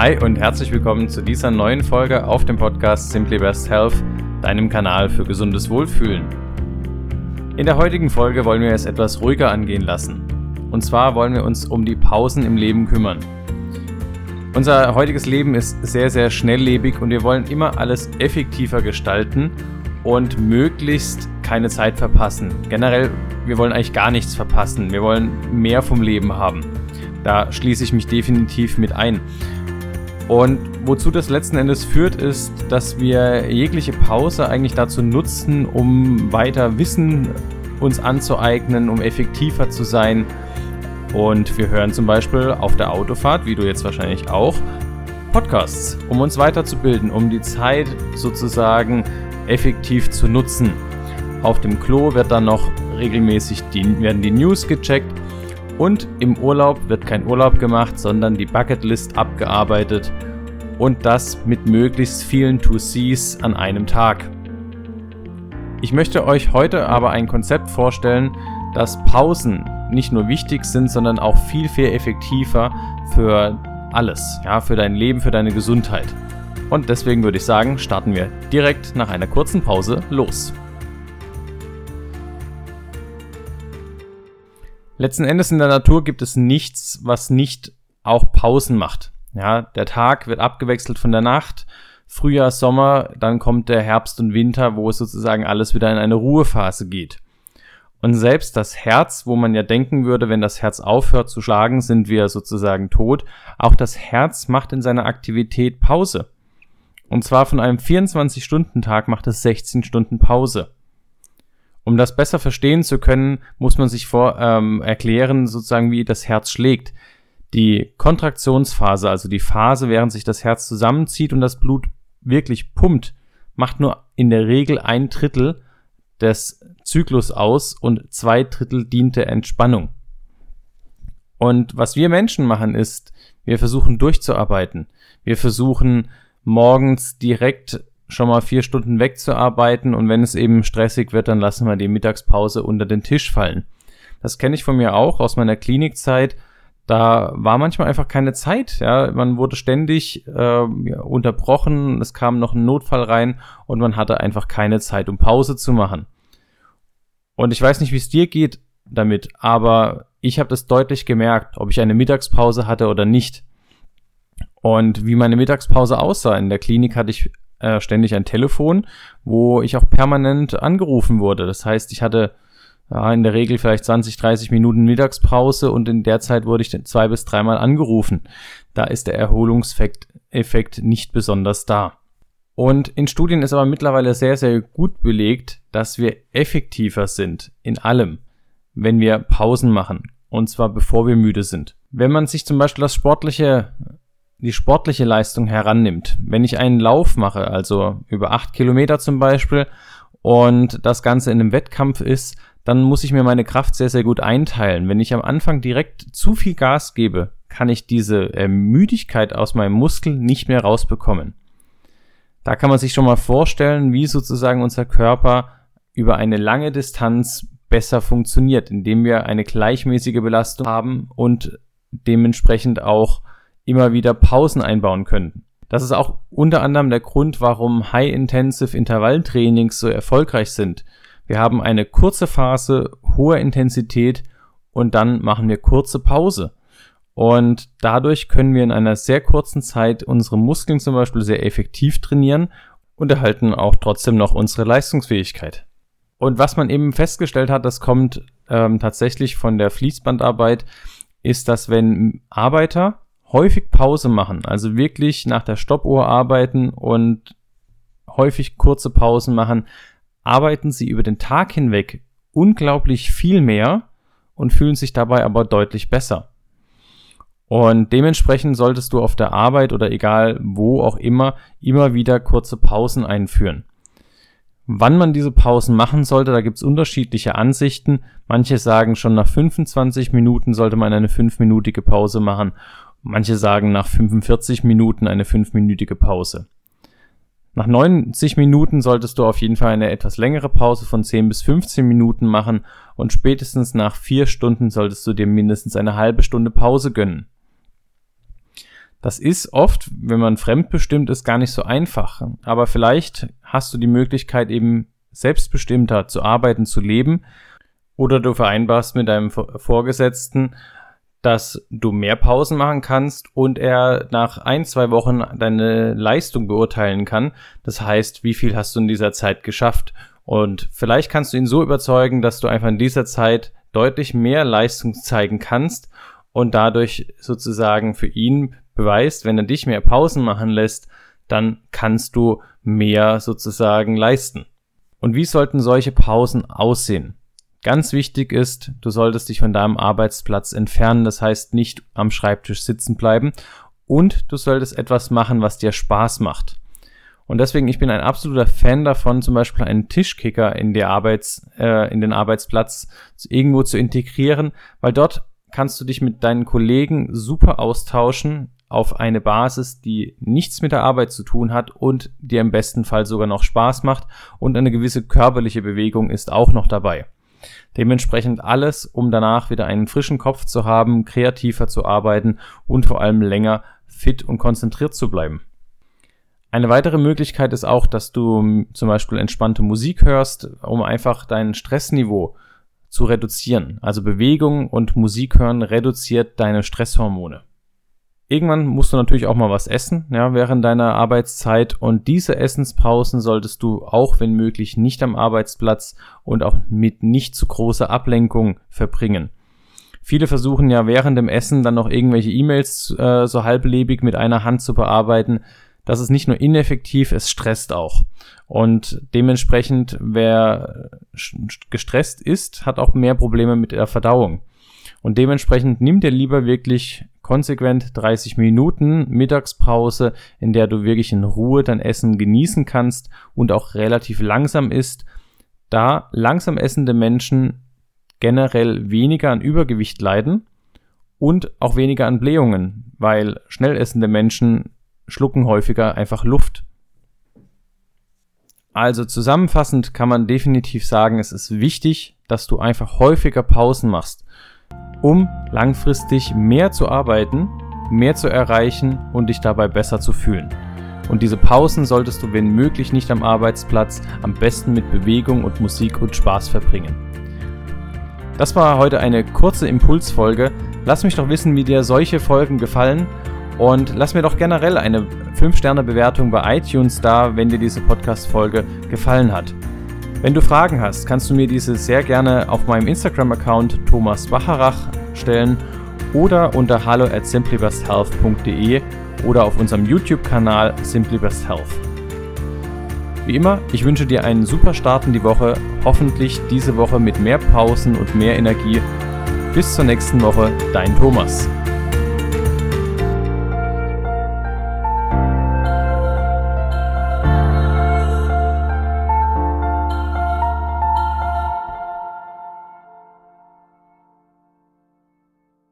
Hi und herzlich willkommen zu dieser neuen Folge auf dem Podcast Simply Best Health, deinem Kanal für gesundes Wohlfühlen. In der heutigen Folge wollen wir es etwas ruhiger angehen lassen. Und zwar wollen wir uns um die Pausen im Leben kümmern. Unser heutiges Leben ist sehr, sehr schnelllebig und wir wollen immer alles effektiver gestalten und möglichst keine Zeit verpassen. Generell, wir wollen eigentlich gar nichts verpassen. Wir wollen mehr vom Leben haben. Da schließe ich mich definitiv mit ein. Und wozu das letzten Endes führt, ist, dass wir jegliche Pause eigentlich dazu nutzen, um weiter Wissen uns anzueignen, um effektiver zu sein. Und wir hören zum Beispiel auf der Autofahrt, wie du jetzt wahrscheinlich auch, Podcasts, um uns weiterzubilden, um die Zeit sozusagen effektiv zu nutzen. Auf dem Klo wird dann noch regelmäßig die, werden die News gecheckt und im Urlaub wird kein Urlaub gemacht, sondern die Bucketlist abgearbeitet und das mit möglichst vielen To-Sees an einem Tag. Ich möchte euch heute aber ein Konzept vorstellen, dass Pausen nicht nur wichtig sind, sondern auch viel, viel effektiver für alles, ja, für dein Leben, für deine Gesundheit. Und deswegen würde ich sagen, starten wir direkt nach einer kurzen Pause los. Letzten Endes in der Natur gibt es nichts, was nicht auch Pausen macht. Ja, der Tag wird abgewechselt von der Nacht. Frühjahr, Sommer, dann kommt der Herbst und Winter, wo es sozusagen alles wieder in eine Ruhephase geht. Und selbst das Herz, wo man ja denken würde, wenn das Herz aufhört zu schlagen, sind wir sozusagen tot. Auch das Herz macht in seiner Aktivität Pause. Und zwar von einem 24-Stunden-Tag macht es 16 Stunden Pause. Um das besser verstehen zu können, muss man sich vor ähm, erklären, sozusagen, wie das Herz schlägt. Die Kontraktionsphase, also die Phase, während sich das Herz zusammenzieht und das Blut wirklich pumpt, macht nur in der Regel ein Drittel des Zyklus aus und zwei Drittel dient der Entspannung. Und was wir Menschen machen ist, wir versuchen durchzuarbeiten. Wir versuchen morgens direkt schon mal vier Stunden wegzuarbeiten und wenn es eben stressig wird, dann lassen wir die Mittagspause unter den Tisch fallen. Das kenne ich von mir auch aus meiner Klinikzeit. Da war manchmal einfach keine Zeit. Ja, man wurde ständig äh, unterbrochen. Es kam noch ein Notfall rein und man hatte einfach keine Zeit, um Pause zu machen. Und ich weiß nicht, wie es dir geht damit, aber ich habe das deutlich gemerkt, ob ich eine Mittagspause hatte oder nicht. Und wie meine Mittagspause aussah. In der Klinik hatte ich äh, ständig ein Telefon, wo ich auch permanent angerufen wurde. Das heißt, ich hatte ja, in der Regel vielleicht 20, 30 Minuten Mittagspause und in der Zeit wurde ich zwei bis dreimal angerufen. Da ist der Erholungseffekt nicht besonders da. Und in Studien ist aber mittlerweile sehr, sehr gut belegt, dass wir effektiver sind in allem, wenn wir Pausen machen. Und zwar bevor wir müde sind. Wenn man sich zum Beispiel das sportliche die sportliche Leistung herannimmt. Wenn ich einen Lauf mache, also über acht Kilometer zum Beispiel, und das Ganze in einem Wettkampf ist, dann muss ich mir meine Kraft sehr, sehr gut einteilen. Wenn ich am Anfang direkt zu viel Gas gebe, kann ich diese äh, Müdigkeit aus meinem Muskel nicht mehr rausbekommen. Da kann man sich schon mal vorstellen, wie sozusagen unser Körper über eine lange Distanz besser funktioniert, indem wir eine gleichmäßige Belastung haben und dementsprechend auch immer wieder Pausen einbauen könnten. Das ist auch unter anderem der Grund, warum High-Intensive Intervalltrainings so erfolgreich sind. Wir haben eine kurze Phase hoher Intensität und dann machen wir kurze Pause. Und dadurch können wir in einer sehr kurzen Zeit unsere Muskeln zum Beispiel sehr effektiv trainieren und erhalten auch trotzdem noch unsere Leistungsfähigkeit. Und was man eben festgestellt hat, das kommt ähm, tatsächlich von der Fließbandarbeit, ist, dass wenn Arbeiter häufig Pause machen, also wirklich nach der Stoppuhr arbeiten und häufig kurze Pausen machen, arbeiten sie über den Tag hinweg unglaublich viel mehr und fühlen sich dabei aber deutlich besser. Und dementsprechend solltest du auf der Arbeit oder egal wo auch immer immer wieder kurze Pausen einführen. Wann man diese Pausen machen sollte, da gibt's unterschiedliche Ansichten. Manche sagen schon nach 25 Minuten sollte man eine fünfminütige Pause machen Manche sagen nach 45 Minuten eine fünfminütige Pause. Nach 90 Minuten solltest du auf jeden Fall eine etwas längere Pause von 10 bis 15 Minuten machen und spätestens nach 4 Stunden solltest du dir mindestens eine halbe Stunde Pause gönnen. Das ist oft, wenn man fremdbestimmt ist, gar nicht so einfach. Aber vielleicht hast du die Möglichkeit eben selbstbestimmter zu arbeiten, zu leben. Oder du vereinbarst mit deinem Vorgesetzten, dass du mehr Pausen machen kannst und er nach ein, zwei Wochen deine Leistung beurteilen kann. Das heißt, wie viel hast du in dieser Zeit geschafft? Und vielleicht kannst du ihn so überzeugen, dass du einfach in dieser Zeit deutlich mehr Leistung zeigen kannst und dadurch sozusagen für ihn beweist, wenn er dich mehr Pausen machen lässt, dann kannst du mehr sozusagen leisten. Und wie sollten solche Pausen aussehen? Ganz wichtig ist, du solltest dich von deinem Arbeitsplatz entfernen, das heißt nicht am Schreibtisch sitzen bleiben und du solltest etwas machen, was dir Spaß macht. Und deswegen, ich bin ein absoluter Fan davon, zum Beispiel einen Tischkicker in, die Arbeits, äh, in den Arbeitsplatz irgendwo zu integrieren, weil dort kannst du dich mit deinen Kollegen super austauschen auf eine Basis, die nichts mit der Arbeit zu tun hat und dir im besten Fall sogar noch Spaß macht und eine gewisse körperliche Bewegung ist auch noch dabei. Dementsprechend alles, um danach wieder einen frischen Kopf zu haben, kreativer zu arbeiten und vor allem länger fit und konzentriert zu bleiben. Eine weitere Möglichkeit ist auch, dass du zum Beispiel entspannte Musik hörst, um einfach dein Stressniveau zu reduzieren. Also Bewegung und Musik hören reduziert deine Stresshormone. Irgendwann musst du natürlich auch mal was essen, ja, während deiner Arbeitszeit und diese Essenspausen solltest du auch, wenn möglich, nicht am Arbeitsplatz und auch mit nicht zu großer Ablenkung verbringen. Viele versuchen ja während dem Essen dann noch irgendwelche E-Mails äh, so halblebig mit einer Hand zu bearbeiten. Das ist nicht nur ineffektiv, es stresst auch. Und dementsprechend, wer gestresst ist, hat auch mehr Probleme mit der Verdauung. Und dementsprechend nimm dir lieber wirklich konsequent 30 Minuten Mittagspause, in der du wirklich in Ruhe dein Essen genießen kannst und auch relativ langsam isst, da langsam essende Menschen generell weniger an Übergewicht leiden und auch weniger an Blähungen, weil schnell essende Menschen schlucken häufiger einfach Luft. Also zusammenfassend kann man definitiv sagen, es ist wichtig, dass du einfach häufiger Pausen machst um langfristig mehr zu arbeiten, mehr zu erreichen und dich dabei besser zu fühlen. Und diese Pausen solltest du, wenn möglich, nicht am Arbeitsplatz, am besten mit Bewegung und Musik und Spaß verbringen. Das war heute eine kurze Impulsfolge. Lass mich doch wissen, wie dir solche Folgen gefallen und lass mir doch generell eine 5-Sterne-Bewertung bei iTunes da, wenn dir diese Podcast-Folge gefallen hat. Wenn du Fragen hast, kannst du mir diese sehr gerne auf meinem Instagram-Account Thomas Bacharach stellen oder unter hallo at simplybesthealth.de oder auf unserem YouTube-Kanal Simply Best Health. Wie immer, ich wünsche dir einen super Start in die Woche, hoffentlich diese Woche mit mehr Pausen und mehr Energie. Bis zur nächsten Woche, dein Thomas.